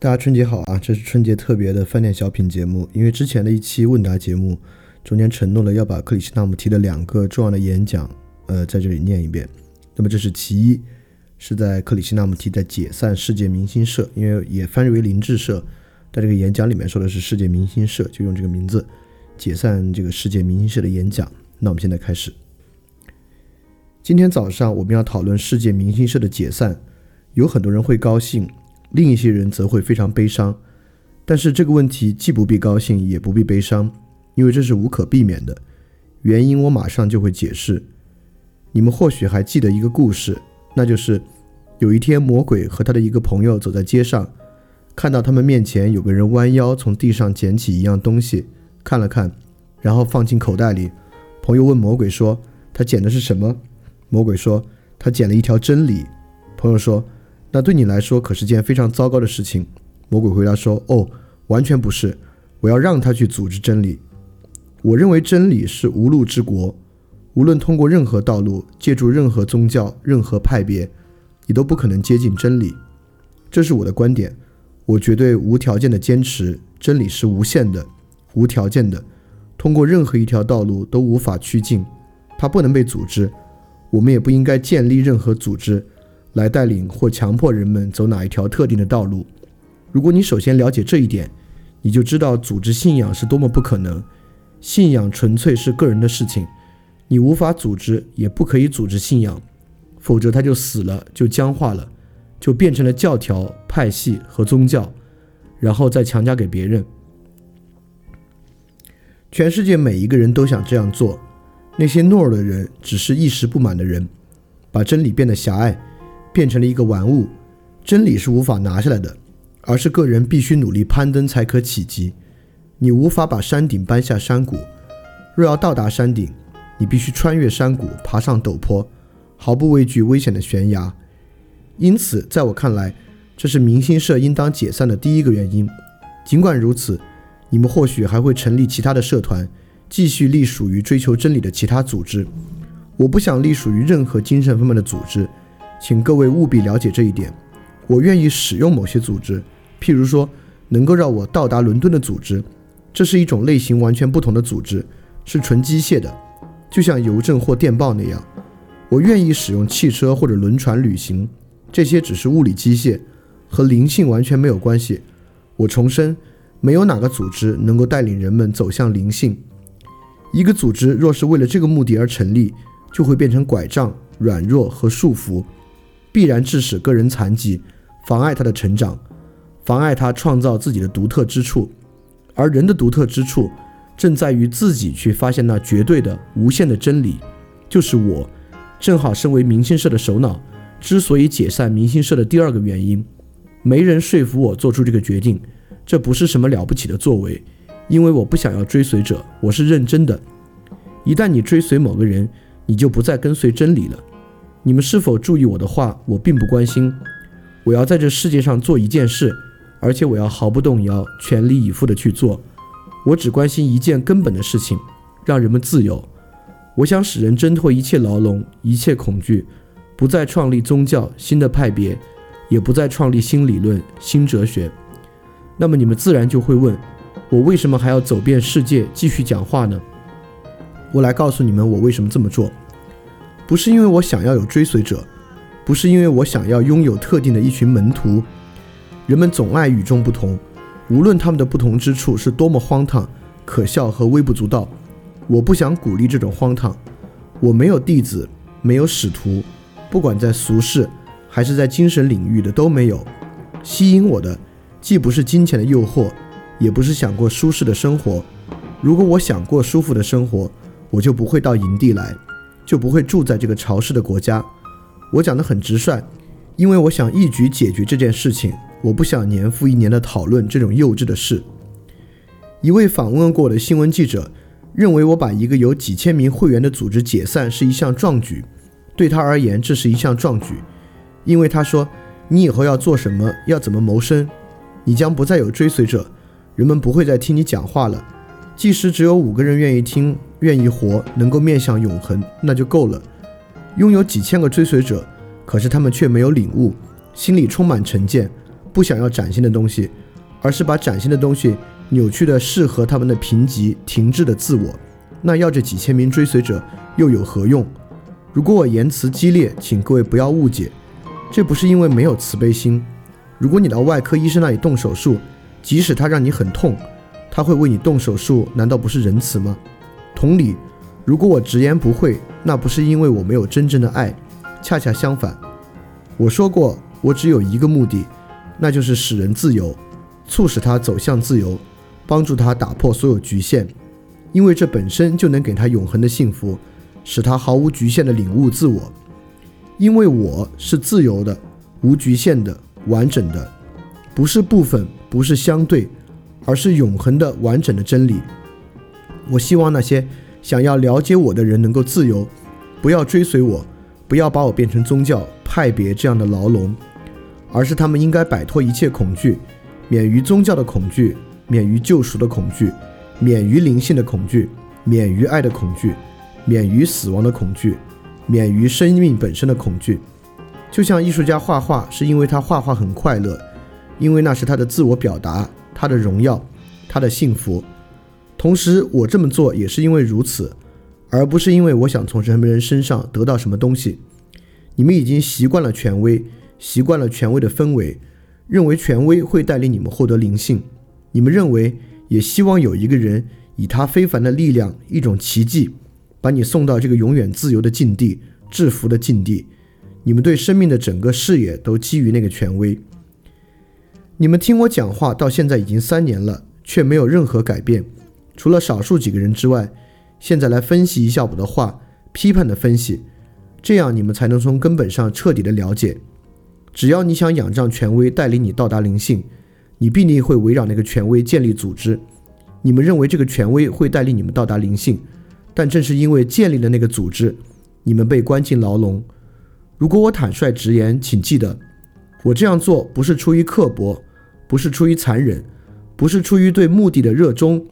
大家春节好啊！这是春节特别的饭店小品节目。因为之前的一期问答节目中间承诺了要把克里希纳姆提的两个重要的演讲，呃，在这里念一遍。那么这是其一，是在克里希纳姆提在解散世界明星社，因为也翻译为林志社，在这个演讲里面说的是世界明星社，就用这个名字解散这个世界明星社的演讲。那我们现在开始。今天早上我们要讨论世界明星社的解散，有很多人会高兴。另一些人则会非常悲伤，但是这个问题既不必高兴，也不必悲伤，因为这是无可避免的。原因我马上就会解释。你们或许还记得一个故事，那就是有一天魔鬼和他的一个朋友走在街上，看到他们面前有个人弯腰从地上捡起一样东西，看了看，然后放进口袋里。朋友问魔鬼说：“他捡的是什么？”魔鬼说：“他捡了一条真理。”朋友说。那对你来说可是件非常糟糕的事情。魔鬼回答说：“哦，完全不是。我要让他去组织真理。我认为真理是无路之国。无论通过任何道路，借助任何宗教、任何派别，你都不可能接近真理。这是我的观点。我绝对无条件的坚持，真理是无限的、无条件的，通过任何一条道路都无法趋近。它不能被组织。我们也不应该建立任何组织。”来带领或强迫人们走哪一条特定的道路。如果你首先了解这一点，你就知道组织信仰是多么不可能。信仰纯粹是个人的事情，你无法组织，也不可以组织信仰，否则它就死了，就僵化了，就变成了教条、派系和宗教，然后再强加给别人。全世界每一个人都想这样做，那些懦弱的人只是一时不满的人，把真理变得狭隘。变成了一个玩物，真理是无法拿下来的，而是个人必须努力攀登才可企及。你无法把山顶搬下山谷，若要到达山顶，你必须穿越山谷，爬上陡坡，毫不畏惧危险的悬崖。因此，在我看来，这是明星社应当解散的第一个原因。尽管如此，你们或许还会成立其他的社团，继续隶属于追求真理的其他组织。我不想隶属于任何精神方面的组织。请各位务必了解这一点。我愿意使用某些组织，譬如说能够让我到达伦敦的组织，这是一种类型完全不同的组织，是纯机械的，就像邮政或电报那样。我愿意使用汽车或者轮船旅行，这些只是物理机械，和灵性完全没有关系。我重申，没有哪个组织能够带领人们走向灵性。一个组织若是为了这个目的而成立，就会变成拐杖、软弱和束缚。必然致使个人残疾，妨碍他的成长，妨碍他创造自己的独特之处。而人的独特之处，正在于自己去发现那绝对的、无限的真理，就是我。正好身为明星社的首脑，之所以解散明星社的第二个原因，没人说服我做出这个决定。这不是什么了不起的作为，因为我不想要追随者，我是认真的。一旦你追随某个人，你就不再跟随真理了。你们是否注意我的话？我并不关心。我要在这世界上做一件事，而且我要毫不动摇、全力以赴地去做。我只关心一件根本的事情：让人们自由。我想使人挣脱一切牢笼、一切恐惧，不再创立宗教、新的派别，也不再创立新理论、新哲学。那么你们自然就会问：我为什么还要走遍世界继续讲话呢？我来告诉你们，我为什么这么做。不是因为我想要有追随者，不是因为我想要拥有特定的一群门徒。人们总爱与众不同，无论他们的不同之处是多么荒唐、可笑和微不足道。我不想鼓励这种荒唐。我没有弟子，没有使徒，不管在俗世还是在精神领域的都没有。吸引我的，既不是金钱的诱惑，也不是想过舒适的生活。如果我想过舒服的生活，我就不会到营地来。就不会住在这个潮湿的国家。我讲得很直率，因为我想一举解决这件事情。我不想年复一年地讨论这种幼稚的事。一位访问过的新闻记者认为，我把一个有几千名会员的组织解散是一项壮举。对他而言，这是一项壮举，因为他说：“你以后要做什么？要怎么谋生？你将不再有追随者，人们不会再听你讲话了。即使只有五个人愿意听。”愿意活，能够面向永恒，那就够了。拥有几千个追随者，可是他们却没有领悟，心里充满成见，不想要崭新的东西，而是把崭新的东西扭曲的适合他们的贫瘠停滞的自我，那要这几千名追随者又有何用？如果我言辞激烈，请各位不要误解，这不是因为没有慈悲心。如果你到外科医生那里动手术，即使他让你很痛，他会为你动手术，难道不是仁慈吗？同理，如果我直言不讳，那不是因为我没有真正的爱，恰恰相反。我说过，我只有一个目的，那就是使人自由，促使他走向自由，帮助他打破所有局限，因为这本身就能给他永恒的幸福。使他毫无局限地领悟自我，因为我是自由的、无局限的、完整的，不是部分，不是相对，而是永恒的、完整的真理。我希望那些想要了解我的人能够自由，不要追随我，不要把我变成宗教派别这样的牢笼，而是他们应该摆脱一切恐惧，免于宗教的恐惧，免于救赎的恐惧，免于灵性的恐惧，免于爱的恐惧。免于死亡的恐惧，免于生命本身的恐惧。就像艺术家画画，是因为他画画很快乐，因为那是他的自我表达，他的荣耀，他的幸福。同时，我这么做也是因为如此，而不是因为我想从什么人身上得到什么东西。你们已经习惯了权威，习惯了权威的氛围，认为权威会带领你们获得灵性。你们认为，也希望有一个人以他非凡的力量，一种奇迹。把你送到这个永远自由的境地、制服的境地，你们对生命的整个视野都基于那个权威。你们听我讲话到现在已经三年了，却没有任何改变，除了少数几个人之外。现在来分析一下我的话，批判的分析，这样你们才能从根本上彻底的了解。只要你想仰仗权威带领你到达灵性，你必定会围绕那个权威建立组织。你们认为这个权威会带领你们到达灵性？但正是因为建立了那个组织，你们被关进牢笼。如果我坦率直言，请记得，我这样做不是出于刻薄，不是出于残忍，不是出于对目的的热衷，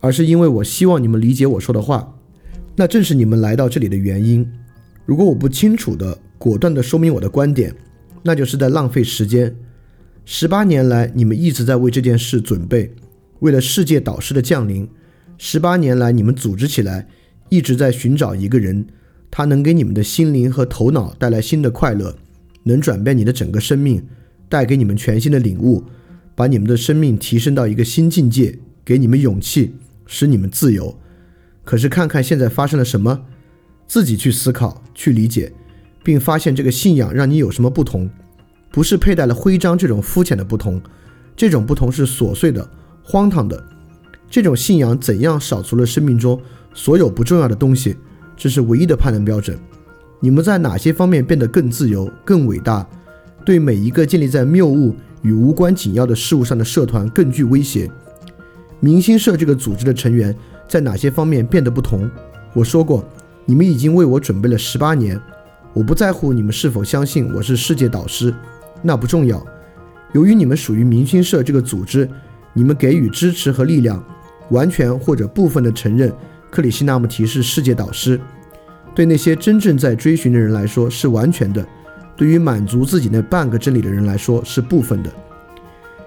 而是因为我希望你们理解我说的话。那正是你们来到这里的原因。如果我不清楚的、果断地说明我的观点，那就是在浪费时间。十八年来，你们一直在为这件事准备，为了世界导师的降临。十八年来，你们组织起来。一直在寻找一个人，他能给你们的心灵和头脑带来新的快乐，能转变你的整个生命，带给你们全新的领悟，把你们的生命提升到一个新境界，给你们勇气，使你们自由。可是看看现在发生了什么，自己去思考，去理解，并发现这个信仰让你有什么不同？不是佩戴了徽章这种肤浅的不同，这种不同是琐碎的、荒唐的。这种信仰怎样扫除了生命中？所有不重要的东西，这是唯一的判断标准。你们在哪些方面变得更自由、更伟大？对每一个建立在谬误与无关紧要的事物上的社团更具威胁。明星社这个组织的成员在哪些方面变得不同？我说过，你们已经为我准备了十八年。我不在乎你们是否相信我是世界导师，那不重要。由于你们属于明星社这个组织，你们给予支持和力量，完全或者部分的承认。克里希那穆提是世界导师，对那些真正在追寻的人来说是完全的，对于满足自己那半个真理的人来说是部分的。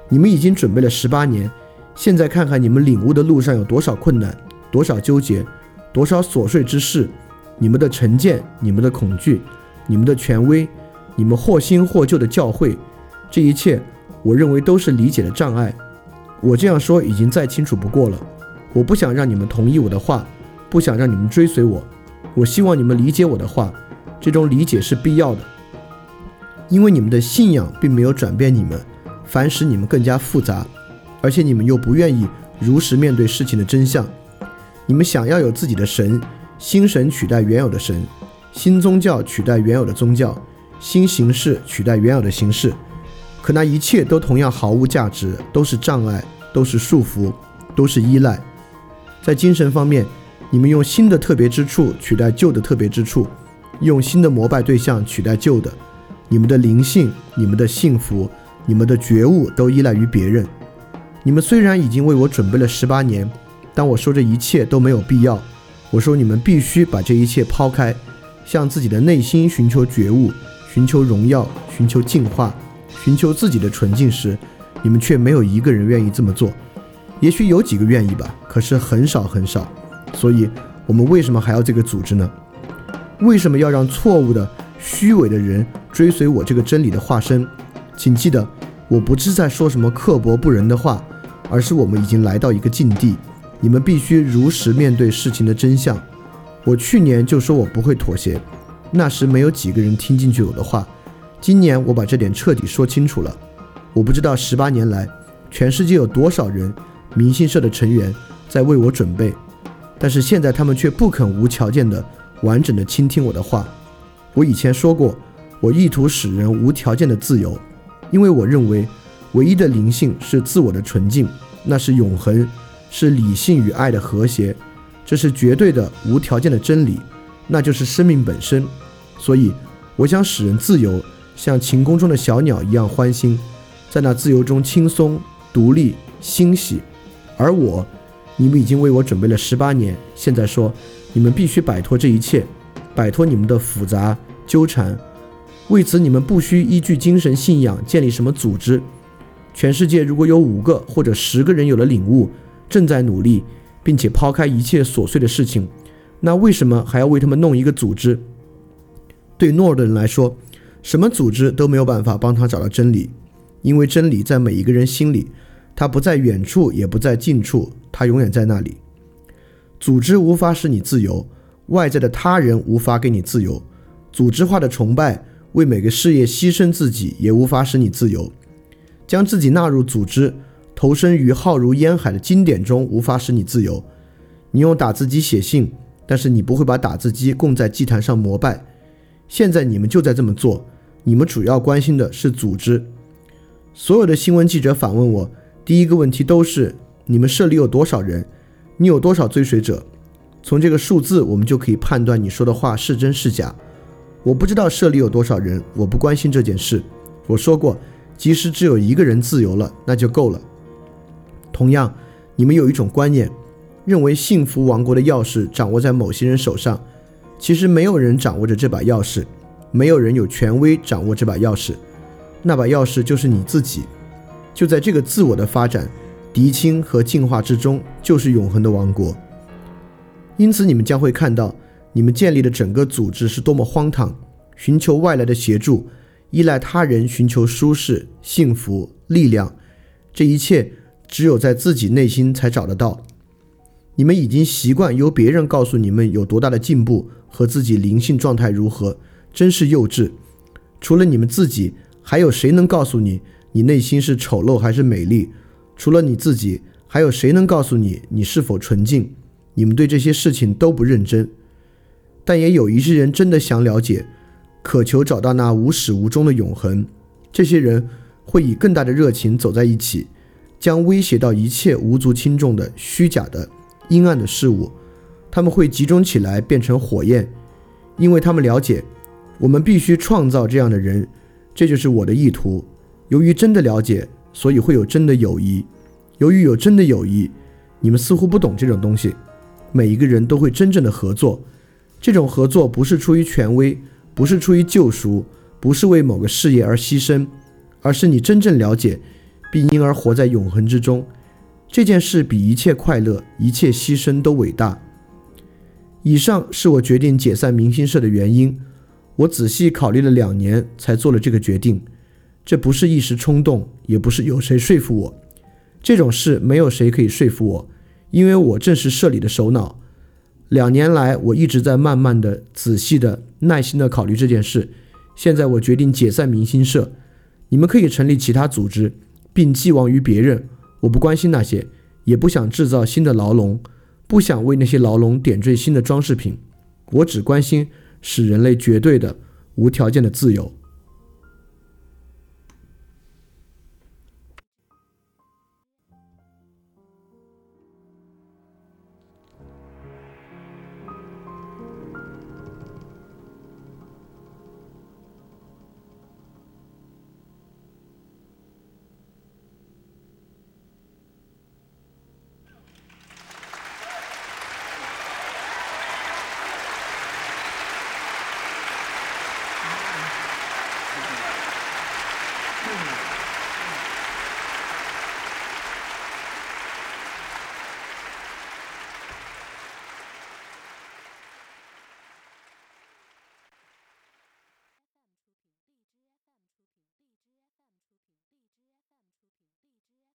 你们已经准备了十八年，现在看看你们领悟的路上有多少困难，多少纠结，多少琐碎之事，你们的成见，你们的恐惧，你们的权威，你们或新或旧的教诲，这一切，我认为都是理解的障碍。我这样说已经再清楚不过了。我不想让你们同意我的话。不想让你们追随我，我希望你们理解我的话，这种理解是必要的，因为你们的信仰并没有转变你们，反使你们更加复杂，而且你们又不愿意如实面对事情的真相。你们想要有自己的神，新神取代原有的神，新宗教取代原有的宗教，新形式取代原有的形式，可那一切都同样毫无价值，都是障碍，都是束缚，都是依赖。在精神方面。你们用新的特别之处取代旧的特别之处，用新的膜拜对象取代旧的，你们的灵性、你们的幸福、你们的觉悟都依赖于别人。你们虽然已经为我准备了十八年，但我说这一切都没有必要。我说你们必须把这一切抛开，向自己的内心寻求觉悟，寻求荣耀，寻求进化，寻求自己的纯净时，你们却没有一个人愿意这么做。也许有几个愿意吧，可是很少很少。所以，我们为什么还要这个组织呢？为什么要让错误的、虚伪的人追随我这个真理的化身？请记得，我不是在说什么刻薄不仁的话，而是我们已经来到一个境地，你们必须如实面对事情的真相。我去年就说我不会妥协，那时没有几个人听进去我的话。今年我把这点彻底说清楚了。我不知道十八年来，全世界有多少人，明星社的成员在为我准备，但是现在他们却不肯无条件的、完整的倾听我的话。我以前说过，我意图使人无条件的自由，因为我认为，唯一的灵性是自我的纯净，那是永恒，是理性与爱的和谐。这是绝对的、无条件的真理，那就是生命本身。所以，我想使人自由，像晴空中的小鸟一样欢欣，在那自由中轻松、独立、欣喜。而我，你们已经为我准备了十八年，现在说，你们必须摆脱这一切，摆脱你们的复杂纠缠。为此，你们不需依据精神信仰建立什么组织。全世界如果有五个或者十个人有了领悟，正在努力。并且抛开一切琐碎的事情，那为什么还要为他们弄一个组织？对诺尔的人来说，什么组织都没有办法帮他找到真理，因为真理在每一个人心里，它不在远处，也不在近处，它永远在那里。组织无法使你自由，外在的他人无法给你自由，组织化的崇拜，为每个事业牺牲自己，也无法使你自由。将自己纳入组织。投身于浩如烟海的经典中，无法使你自由。你用打字机写信，但是你不会把打字机供在祭坛上膜拜。现在你们就在这么做。你们主要关心的是组织。所有的新闻记者反问我，第一个问题都是：你们社里有多少人？你有多少追随者？从这个数字，我们就可以判断你说的话是真是假。我不知道社里有多少人，我不关心这件事。我说过，即使只有一个人自由了，那就够了。同样，你们有一种观念，认为幸福王国的钥匙掌握在某些人手上。其实没有人掌握着这把钥匙，没有人有权威掌握这把钥匙。那把钥匙就是你自己。就在这个自我的发展、涤清和进化之中，就是永恒的王国。因此，你们将会看到，你们建立的整个组织是多么荒唐。寻求外来的协助，依赖他人，寻求舒适、幸福、力量，这一切。只有在自己内心才找得到。你们已经习惯由别人告诉你们有多大的进步和自己灵性状态如何，真是幼稚。除了你们自己，还有谁能告诉你你内心是丑陋还是美丽？除了你自己，还有谁能告诉你你是否纯净？你们对这些事情都不认真。但也有一些人真的想了解，渴求找到那无始无终的永恒。这些人会以更大的热情走在一起。将威胁到一切无足轻重的虚假的阴暗的事物，他们会集中起来变成火焰，因为他们了解，我们必须创造这样的人，这就是我的意图。由于真的了解，所以会有真的友谊。由于有真的友谊，你们似乎不懂这种东西。每一个人都会真正的合作，这种合作不是出于权威，不是出于救赎，不是为某个事业而牺牲，而是你真正了解。并因而活在永恒之中，这件事比一切快乐、一切牺牲都伟大。以上是我决定解散明星社的原因。我仔细考虑了两年，才做了这个决定。这不是一时冲动，也不是有谁说服我。这种事没有谁可以说服我，因为我正是社里的首脑。两年来，我一直在慢慢的、仔细的、耐心的考虑这件事。现在我决定解散明星社。你们可以成立其他组织。并寄望于别人，我不关心那些，也不想制造新的牢笼，不想为那些牢笼点缀新的装饰品。我只关心使人类绝对的、无条件的自由。